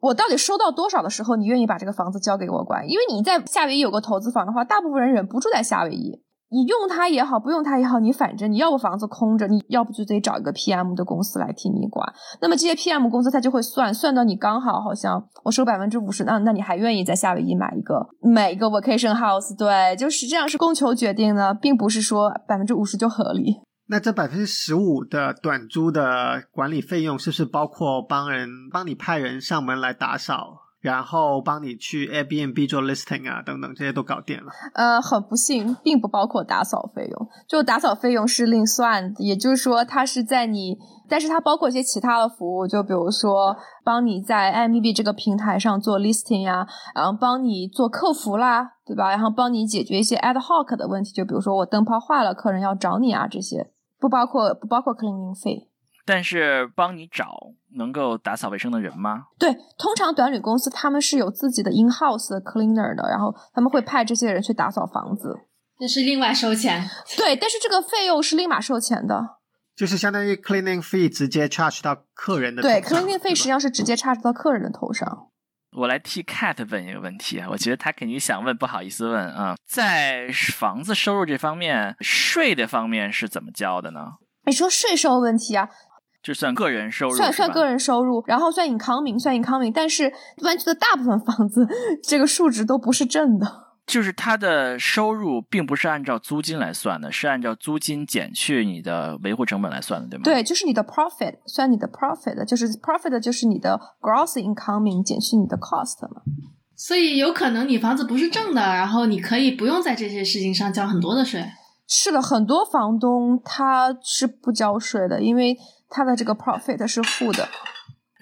我到底收到多少的时候，你愿意把这个房子交给我管？因为你在夏威夷有个投资房的话，大部分人忍不住在夏威夷。你用它也好，不用它也好，你反正你要不房子空着，你要不就得找一个 PM 的公司来替你管。那么这些 PM 公司他就会算算到你刚好好像我收百分之五十，那那你还愿意在夏威夷买一个买一个 vacation house？对，就实际上是供求决定的，并不是说百分之五十就合理。
那这百分之十五的短租的管理费用，是不是包括帮人帮你派人上门来打扫？然后帮你去 Airbnb 做 listing 啊，等等，这些都搞定了。
呃，很不幸，并不包括打扫费用，就打扫费用是另算。也就是说，它是在你，但是它包括一些其他的服务，就比如说帮你在 Airbnb 这个平台上做 listing 呀，然后帮你做客服啦，对吧？然后帮你解决一些 ad hoc 的问题，就比如说我灯泡坏了，客人要找你啊，这些不包括不包括 cleaning 费。
但是帮你找能够打扫卫生的人吗？
对，通常短旅公司他们是有自己的 in house 的 cleaner 的，然后他们会派这些人去打扫房子，
那是另外收钱。
对，但是这个费用是立马收钱的，
就是相当于 cleaning fee 直接 charge 到客人的
对，cleaning fee 实际上是直接 charge 到客人的头上。
我来替 Cat 问一个问题，我觉得他肯定想问，不好意思问啊，在房子收入这方面，税的方面是怎么交的呢？
你说税收问题啊？
就算个人收入，
算算个人收入，然后算 income，算 income，但是湾区的大部分房子这个数值都不是正的。
就是它的收入并不是按照租金来算的，是按照租金减去你的维护成本来算的，对吗？
对，就是你的 profit，算你的 profit，就是 profit 就是你的 gross income 减去你的 cost 嘛。
所以有可能你房子不是正的，然后你可以不用在这些事情上交很多的税。
是的，很多房东他是不交税的，因为。他的这个 profit 是负的，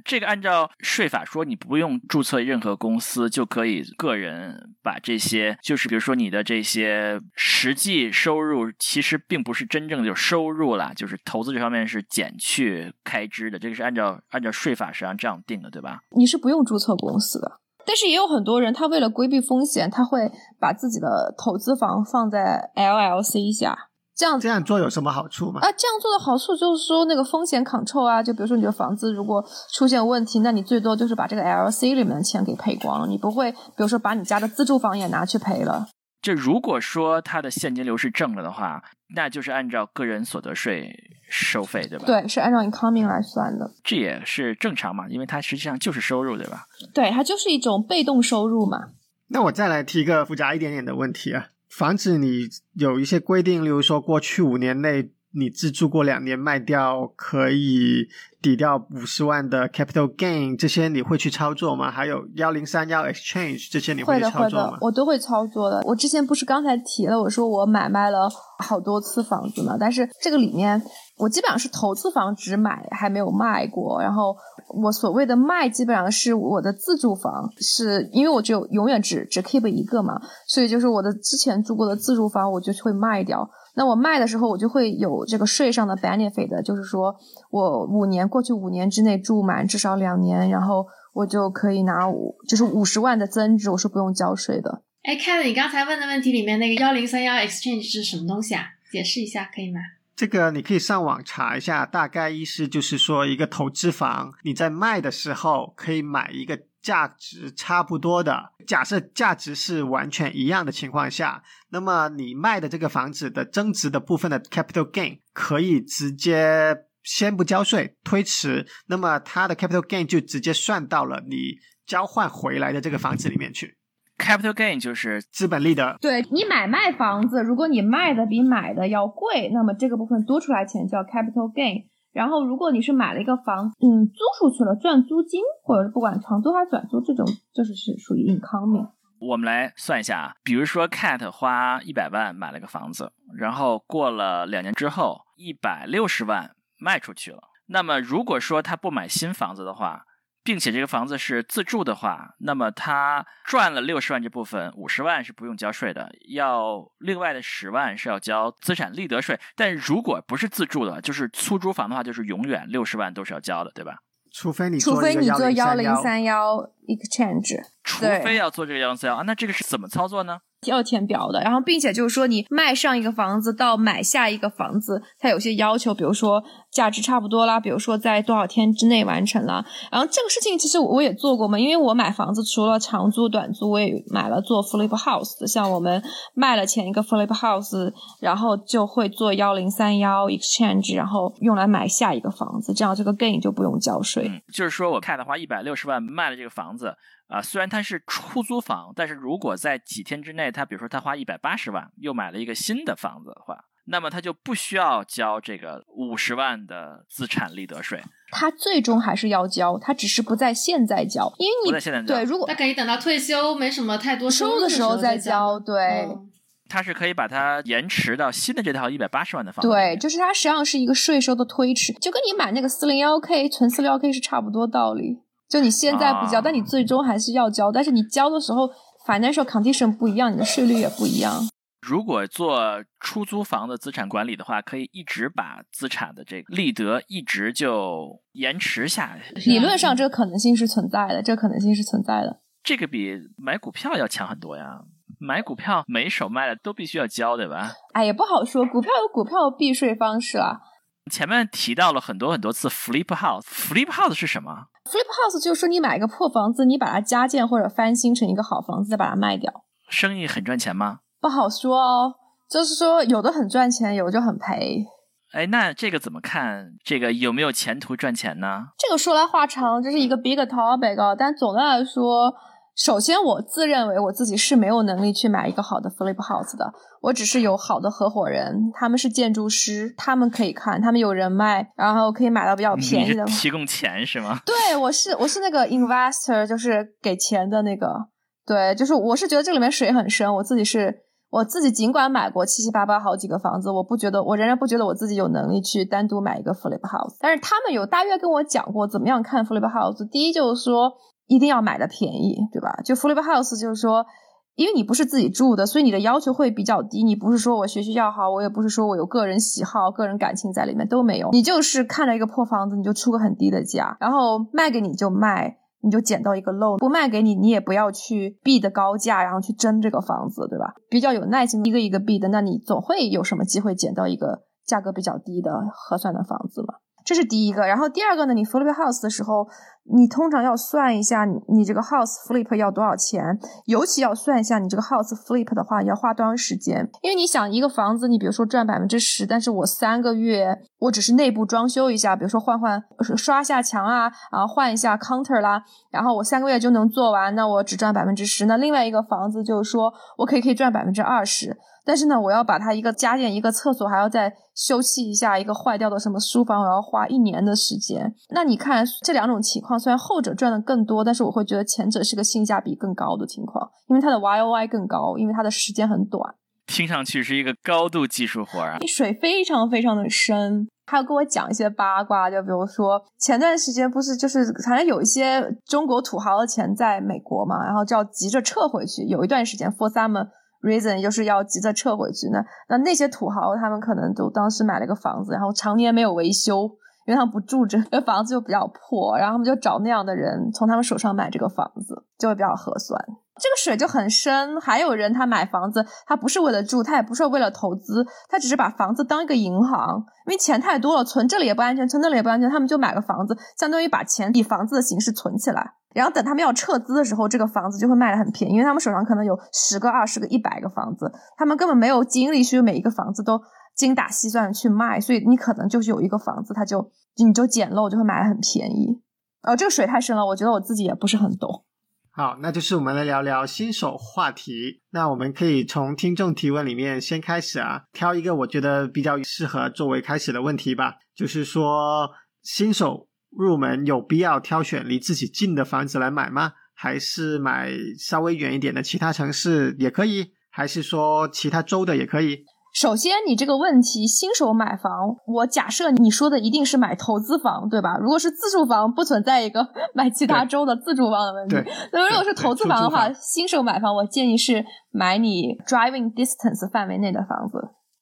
这个按照税法说，你不用注册任何公司就可以个人把这些，就是比如说你的这些实际收入，其实并不是真正的就收入啦，就是投资这方面是减去开支的，这个是按照按照税法实际上这样定的，对吧？
你是不用注册公司的，但是也有很多人，他为了规避风险，他会把自己的投资房放在 LLC 下。这样
这样做有什么好处吗？
啊，这样做的好处就是说那个风险 control 啊，就比如说你的房子如果出现问题，那你最多就是把这个 LC 里面的钱给赔光，你不会比如说把你家的自住房也拿去赔了。
这如果说它的现金流是正了的话，那就是按照个人所得税收费，对吧？
对，是按照 income 来算的。
这也是正常嘛，因为它实际上就是收入，对吧？
对，它就是一种被动收入嘛。
那我再来提一个复杂一点点的问题啊。防止你有一些规定，例如说过去五年内你自住过两年卖掉，可以抵掉五十万的 capital gain，这些你会去操作吗？还有幺零三幺 exchange 这些你
会
操作
吗？我都会操作的。我之前不是刚才提了，我说我买卖了好多次房子嘛，但是这个里面我基本上是投资房只买还没有卖过，然后。我所谓的卖，基本上是我的自住房，是因为我只有永远只只 keep 一个嘛，所以就是我的之前住过的自住房，我就会卖掉。那我卖的时候，我就会有这个税上的 benefit，就是说我五年过去五年之内住满至少两年，然后我就可以拿五就是五十万的增值，我是不用交税的。
哎，Kevin，你刚才问的问题里面那个幺零三幺 exchange 是什么东西啊？解释一下可以吗？
这个你可以上网查一下，大概意思就是说，一个投资房你在卖的时候可以买一个价值差不多的，假设价值是完全一样的情况下，那么你卖的这个房子的增值的部分的 capital gain 可以直接先不交税，推迟，那么它的 capital gain 就直接算到了你交换回来的这个房子里面去。
Capital gain 就是
资本利得。
对你买卖房子，如果你卖的比买的要贵，那么这个部分多出来钱叫 capital gain。然后，如果你是买了一个房，嗯，租出去了赚租金，或者是不管长租还是短租，这种就是是属于 income。
我们来算一下啊，比如说 Cat 花一百万买了个房子，然后过了两年之后，一百六十万卖出去了。那么如果说他不买新房子的话，并且这个房子是自住的话，那么他赚了六十万这部分，五十万是不用交税的，要另外的十万是要交资产利得税。但如果不是自住的，就是出租房的话，就是永远六十万都是要交的，对吧？
除非你
除非你做
幺
零三幺 exchange，
除非要做这个幺零三幺啊，那这个是怎么操作呢？
要填表的，然后并且就是说你卖上一个房子到买下一个房子，它有些要求，比如说价值差不多啦，比如说在多少天之内完成了。然后这个事情其实我也做过嘛，因为我买房子除了长租、短租，我也买了做 flip house 的。像我们卖了前一个 flip house，然后就会做幺零三幺 exchange，然后用来买下一个房子，这样这个 gain 就不用交税。
就是说我看的话，一百六十万卖了这个房子啊、虽然它是出租房，但是如果在几天之内，他比如说他花一百八十万又买了一个新的房子的话，那么他就不需要交这个五十万的资产利得税，
他最终还是要交，他只是不在现在交，因为你
不在现在交
对如果
他可以等到退休没什么太多
收入
的
时候再
交。
对。
嗯
他是可以把它延迟到新的这套一百八十万的房子
对，就是它实际上是一个税收的推迟，就跟你买那个四零幺 k 存四零幺 k 是差不多道理。就你现在不交，
啊
但你最终还是要交，但是你交的时候 financial condition 不一样，你的税率也不一样。
如果做出租房的资产管理的话，可以一直把资产的这个利得一直就延迟下去，
理论上这个可能性是存在的，这个可能性是存在的。
这个比买股票要强很多呀。买股票每手卖了都必须要交，对吧？
哎，也不好说，股票有股票的避税方式啊。
前面提到了很多很多次 flip house，flip house 是什么
？flip house 就是说你买一个破房子，你把它加建或者翻新成一个好房子，再把它卖掉。
生意很赚钱吗？
不好说哦，就是说有的很赚钱，有的就很赔。
哎，那这个怎么看？这个有没有前途赚钱呢？
这个说来话长，这是一个 big topic 啊。但总的来说，首先我自认为我自己是没有能力去买一个好的 flip house 的，我只是有好的合伙人，他们是建筑师，他们可以看，他们有人脉，然后可以买到比较便宜的。
提供钱是吗？
对，我是我是那个 investor，就是给钱的那个。对，就是我是觉得这里面水很深，我自己是我自己尽管买过七七八八好几个房子，我不觉得我仍然不觉得我自己有能力去单独买一个 flip house。但是他们有大约跟我讲过怎么样看 flip house。第一就是说一定要买的便宜，对吧？就 flip house 就是说。因为你不是自己住的，所以你的要求会比较低。你不是说我学习要好，我也不是说我有个人喜好、个人感情在里面都没有。你就是看了一个破房子，你就出个很低的价，然后卖给你就卖，你就捡到一个漏；不卖给你，你也不要去 b 的高价，然后去争这个房子，对吧？比较有耐心，一个一个 b 的那你总会有什么机会捡到一个价格比较低的合算的房子嘛。这是第一个，然后第二个呢？你 flip house 的时候，你通常要算一下你这个 house flip 要多少钱，尤其要算一下你这个 house flip 的话要花多长时间。因为你想一个房子，你比如说赚百分之十，但是我三个月我只是内部装修一下，比如说换换刷下墙啊，啊换一下 counter 啦，然后我三个月就能做完，那我只赚百分之十。那另外一个房子就是说我可以可以赚百分之二十。但是呢，我要把它一个家电、一个厕所，还要再修葺一下一个坏掉的什么书房，我要花一年的时间。那你看这两种情况，虽然后者赚的更多，但是我会觉得前者是个性价比更高的情况，因为它的 Y O I 更高，因为它的时间很短。
听上去是一个高度技术活啊！
水非常非常的深。还有跟我讲一些八卦，就比如说前段时间不是就是好像有一些中国土豪的钱在美国嘛，然后就要急着撤回去。有一段时间 for some reason 就是要急着撤回去呢。那那些土豪他们可能就当时买了个房子，然后常年没有维修，因为他们不住着，那房子就比较破，然后他们就找那样的人从他们手上买这个房子，就会比较合算。这个水就很深。还有人他买房子，他不是为了住，他也不是为了投资，他只是把房子当一个银行，因为钱太多了，存这里也不安全，存那里也不安全，他们就买个房子，相当于把钱以房子的形式存起来。然后等他们要撤资的时候，这个房子就会卖的很便宜，因为他们手上可能有十个、二十个、一百个房子，他们根本没有精力去每一个房子都精打细算去卖，所以你可能就是有一个房子，他就你就捡漏，就会买的很便宜。呃，这个水太深了，我觉得我自己也不是很懂。
好，那就是我们来聊聊新手话题。那我们可以从听众提问里面先开始啊，挑一个我觉得比较适合作为开始的问题吧。就是说，新手入门有必要挑选离自己近的房子来买吗？还是买稍微远一点的其他城市也可以？还是说其他州的也可以？
首先，你这个问题，新手买房，我假设你说的一定是买投资房，对吧？如果是自住房，不存在一个买其他州的自住房的问题。
对，
那如果是投资房的话，新手买房，我建议是买你 driving distance 范围内的房子，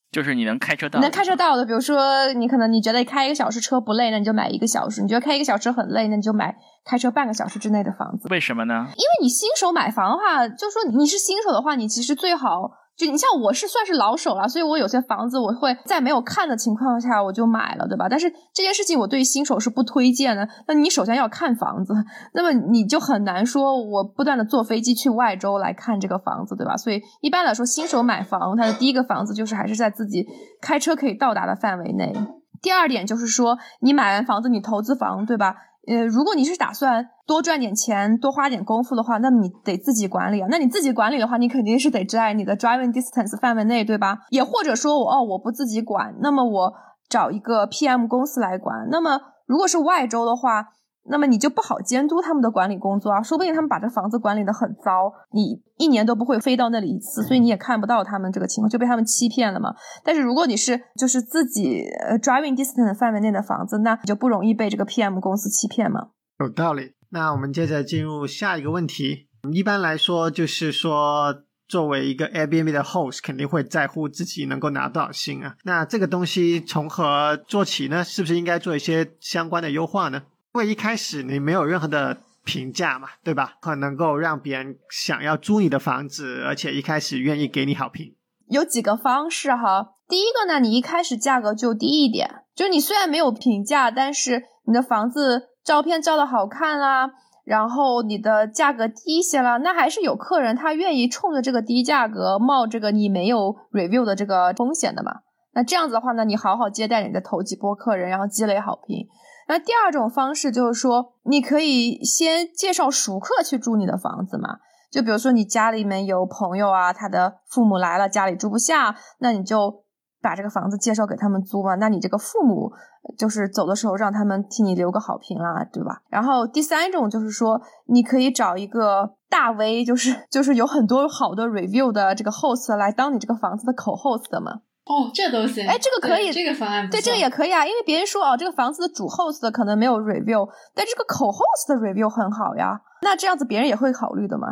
就是你能开车到，
能开车到的。比如说，你可能你觉得开一个小时车不累，那你就买一个小时；你觉得开一个小时很累，那你就买开车半个小时之内的房子。
为什么呢？
因为你新手买房的话，就说你是新手的话，你其实最好就你像我是算是老手了，所以我有些房子我会在没有看的情况下我就买了，对吧？但是这件事情我对新手是不推荐的。那你首先要看房子，那么你就很难说我不断的坐飞机去外州来看这个房子，对吧？所以一般来说，新手买房，他的第一个房子就是还是在自己开车可以到达的范围内。第二点就是说，你买完房子，你投资房，对吧？呃，如果你是打算多赚点钱、多花点功夫的话，那么你得自己管理啊。那你自己管理的话，你肯定是得在你的 driving distance 范围内，对吧？也或者说，我哦，我不自己管，那么我找一个 PM 公司来管。那么如果是外州的话，那么你就不好监督他们的管理工作啊，说不定他们把这房子管理的很糟，你一年都不会飞到那里一次，所以你也看不到他们这个情况，就被他们欺骗了嘛。但是如果你是就是自己呃 driving distance 范围内的房子，那你就不容易被这个 PM 公司欺骗嘛。
有道理。那我们接着进入下一个问题。一般来说，就是说作为一个 Airbnb 的 host，肯定会在乎自己能够拿多少薪啊。那这个东西从何做起呢？是不是应该做一些相关的优化呢？因为一开始你没有任何的评价嘛，对吧？很能够让别人想要租你的房子，而且一开始愿意给你好评。
有几个方式哈。第一个呢，你一开始价格就低一点，就你虽然没有评价，但是你的房子照片照的好看啦，然后你的价格低一些了，那还是有客人他愿意冲着这个低价格冒这个你没有 review 的这个风险的嘛。那这样子的话呢，你好好接待你的头几波客人，然后积累好评。那第二种方式就是说，你可以先介绍熟客去住你的房子嘛。就比如说你家里面有朋友啊，他的父母来了，家里住不下，那你就把这个房子介绍给他们租嘛。那你这个父母就是走的时候让他们替你留个好评啦，对吧？然后第三种就是说，你可以找一个大 V，就是就是有很多好的 review 的这个 host 来当你这个房子的口 host 的嘛。
哦，这都行。
哎，这个可以，
这个方案
对，这个也可以啊。因为别人说哦，这个房子的主 host 可能没有 review，但这个口 host 的 review 很好呀。那这样子别人也会考虑的嘛。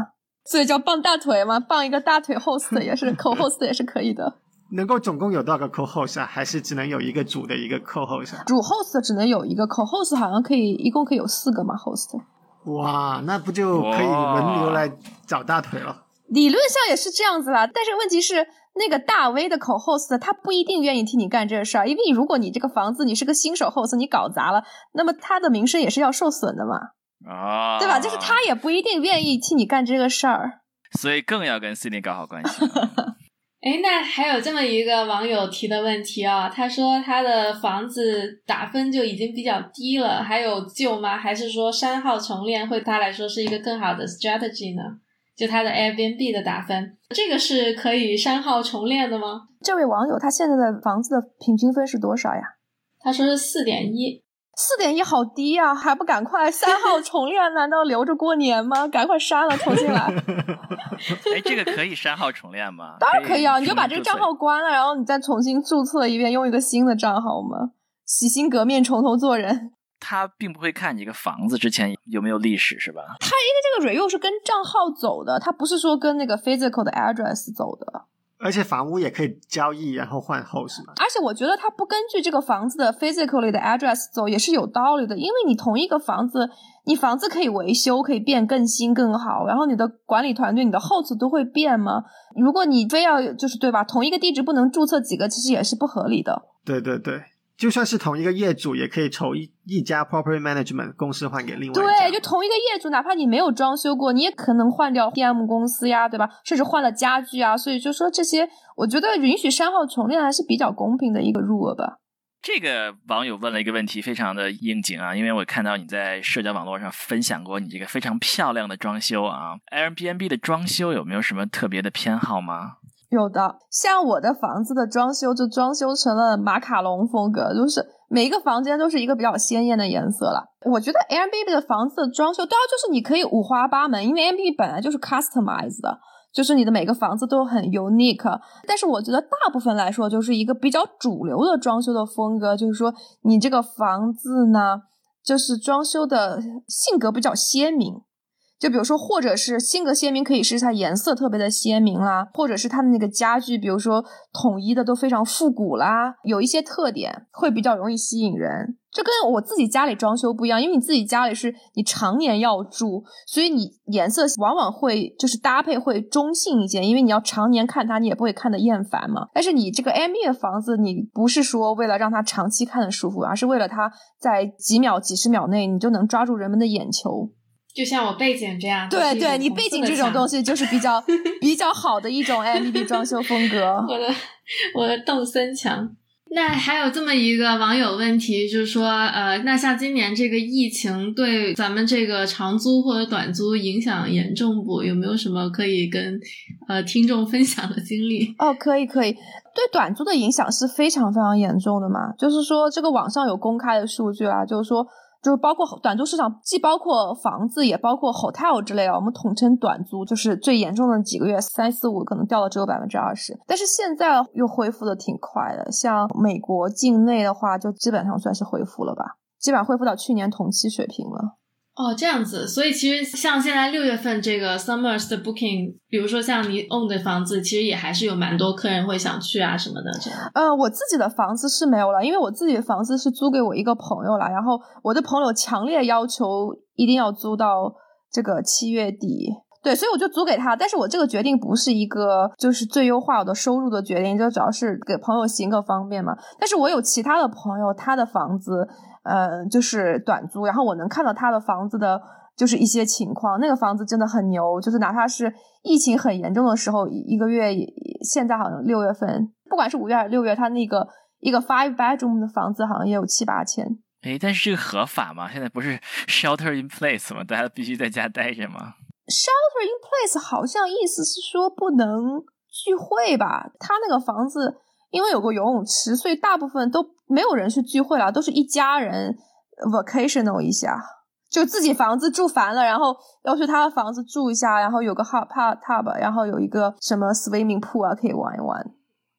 所以叫傍大腿嘛，傍一个大腿 host 也是口 host 也是可以的。
能够总共有多少个 co host 啊？还是只能有一个主的一个 co host？
主 host 只能有一个口 host，好像可以一共可以有四个嘛 host。
哇，那不就可以轮流来找大腿了？
理论上也是这样子啦，但是问题是。那个大 V 的口 host 他不一定愿意替你干这个事儿，因为如果你这个房子你是个新手 host，你搞砸了，那么他的名声也是要受损的嘛，
啊，
对吧？就是他也不一定愿意替你干这个事儿，
所以更要跟 c i d 搞好关系。
哎，那还有这么一个网友提的问题啊，他说他的房子打分就已经比较低了，还有救吗？还是说删号重练会对他来说是一个更好的 strategy 呢？就他的 Airbnb 的打分，这个是可以删号重练的吗？
这位网友他现在的房子的平均分是多少呀？
他说是四点一，
四点一好低呀，还不赶快删号 重练？难道留着过年吗？赶快删了重新来。
哎，这个可以删号重练吗？
当然可以啊，你
就
把这个账号关了，然后你再重新注册一遍，用一个新的账号嘛，洗心革面，从头做人。
他并不会看你一个房子之前有没有历史，是吧？
他因为这个 review 是跟账号走的，他不是说跟那个 physical 的 address 走的。
而且房屋也可以交易，然后换 host
而且我觉得他不根据这个房子的 physically 的 address 走也是有道理的，因为你同一个房子，你房子可以维修，可以变更新更好，然后你的管理团队、你的 host 都会变吗？如果你非要就是对吧，同一个地址不能注册几个，其实也是不合理的。
对对对。就算是同一个业主，也可以从一一家 property management 公司换给另外一
家。对，就同一个业主，哪怕你没有装修过，你也可能换掉 DM 公司呀，对吧？甚至换了家具啊。所以就说这些，我觉得允许删号重练还是比较公平的一个 rule 吧。
这个网友问了一个问题，非常的应景啊，因为我看到你在社交网络上分享过你这个非常漂亮的装修啊，Airbnb 的装修有没有什么特别的偏好吗？
有的，像我的房子的装修就装修成了马卡龙风格，就是每一个房间都是一个比较鲜艳的颜色了。我觉得 Airbnb 的房子的装修，当然就是你可以五花八门，因为 Airbnb 本来就是 customized 的，就是你的每个房子都很 unique。但是我觉得大部分来说，就是一个比较主流的装修的风格，就是说你这个房子呢，就是装修的性格比较鲜明。就比如说，或者是性格鲜明，可以是它颜色特别的鲜明啦，或者是它的那个家具，比如说统一的都非常复古啦，有一些特点会比较容易吸引人。这跟我自己家里装修不一样，因为你自己家里是你常年要住，所以你颜色往往会就是搭配会中性一些，因为你要常年看它，你也不会看得厌烦嘛。但是你这个 M B 的房子，你不是说为了让它长期看的舒服，而是为了它在几秒、几十秒内你就能抓住人们的眼球。
就像我背景这样，
对对，你背景这种东西就是比较 比较好的一种 M B 装修风格。
我的我的动森墙。那还有这么一个网友问题，就是说，呃，那像今年这个疫情对咱们这个长租或者短租影响严重不？有没有什么可以跟呃听众分享的经历？
哦，可以可以，对短租的影响是非常非常严重的嘛。就是说，这个网上有公开的数据啊，就是说。就是包括短租市场，既包括房子，也包括 hotel 之类的，我们统称短租，就是最严重的几个月，三四五可能掉了只有百分之二十，但是现在又恢复的挺快的。像美国境内的话，就基本上算是恢复了吧，基本上恢复到去年同期水平了。
哦，这样子，所以其实像现在六月份这个 summers 的 booking，比如说像你 own 的房子，其实也还是有蛮多客人会想去啊什么的。这样，
呃，我自己的房子是没有了，因为我自己的房子是租给我一个朋友了，然后我的朋友强烈要求一定要租到这个七月底，对，所以我就租给他。但是我这个决定不是一个就是最优化我的收入的决定，就主要是给朋友行个方便嘛。但是我有其他的朋友，他的房子。呃，就是短租，然后我能看到他的房子的，就是一些情况。那个房子真的很牛，就是哪怕是疫情很严重的时候，一个月，现在好像六月份，不管是五月还是六月，他那个一个 five bedroom 的房子好像也有七八千。
哎，但是这个合法吗？现在不是 shelter in place 吗？大家必须在家待着吗
？shelter in place 好像意思是说不能聚会吧？他那个房子。因为有个游泳池，所以大部分都没有人去聚会了，都是一家人 vacational 一下，就自己房子住烦了，然后要去他的房子住一下，然后有个 hot tub，然后有一个什么 swimming pool 啊，可以玩一玩。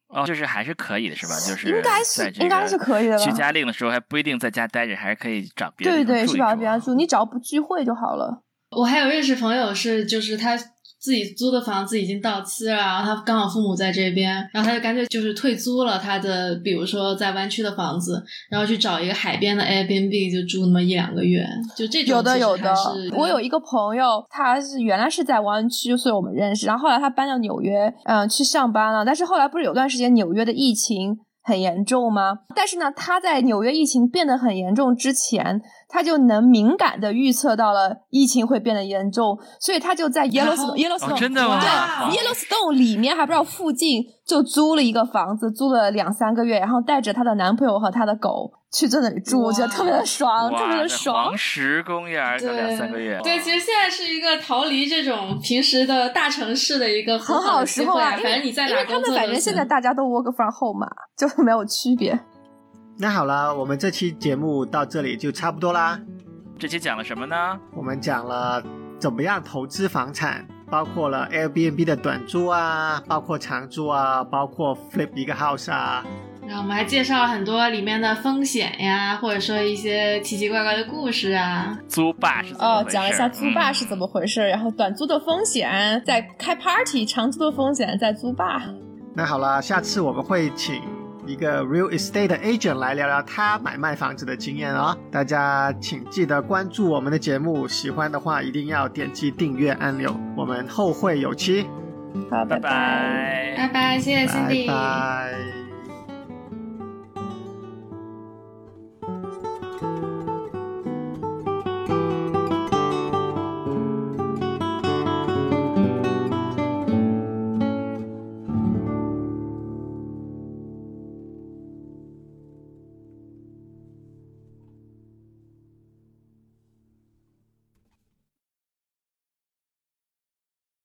哦，就是还是可以的，是吧？就是
应该是应该是可以的。
居家令的时候还不一定在家待着，还是可以找别人
对对，是
找
别人住，你只要不聚会就好了。
我还有认识朋友是，就是他。自己租的房子已经到期了，然后他刚好父母在这边，然后他就干脆就是退租了他的，比如说在湾区的房子，然后去找一个海边的 Airbnb 就住那么一两个月，就这种。
有的有的，我有一个朋友，他是原来是在湾区，所以我们认识，然后后来他搬到纽约，嗯，去上班了，但是后来不是有段时间纽约的疫情很严重吗？但是呢，他在纽约疫情变得很严重之前。他就能敏感的预测到了疫情会变得严重，所以他就在 Yellowstone Yellowstone
真的吗？
对 Yellowstone 里面还不知道附近就租了一个房子，租了两三个月，然后带着她的男朋友和她的狗去在那里住，我觉得特别的爽，特别的爽。
黄石公园两三个月。
对，其实现在是一个逃离这种平时的大城市的一个
很
好的
时候啊，
反正你在
哪工作因为他们反正现在大家都 work from home 嘛，就是没有区别。
那好了，我们这期节目到这里就差不多啦。
这期讲了什么呢？
我们讲了怎么样投资房产，包括了 Airbnb 的短租啊，包括长租啊，包括 flip 一个 house 啊。
然后我们还介绍了很多里面的风险呀，或者说一些奇奇怪怪的故事啊。
租霸是
哦，讲了一下租霸是怎么回事，然后短租的风险在开 party，长租的风险在租霸。
那好了，下次我们会请。一个 real estate agent 来聊聊他买卖房子的经验哦。大家请记得关注我们的节目，喜欢的话一定要点击订阅按钮。我们后会有期，
好，拜
拜，
拜拜，谢谢 Cindy，
拜拜。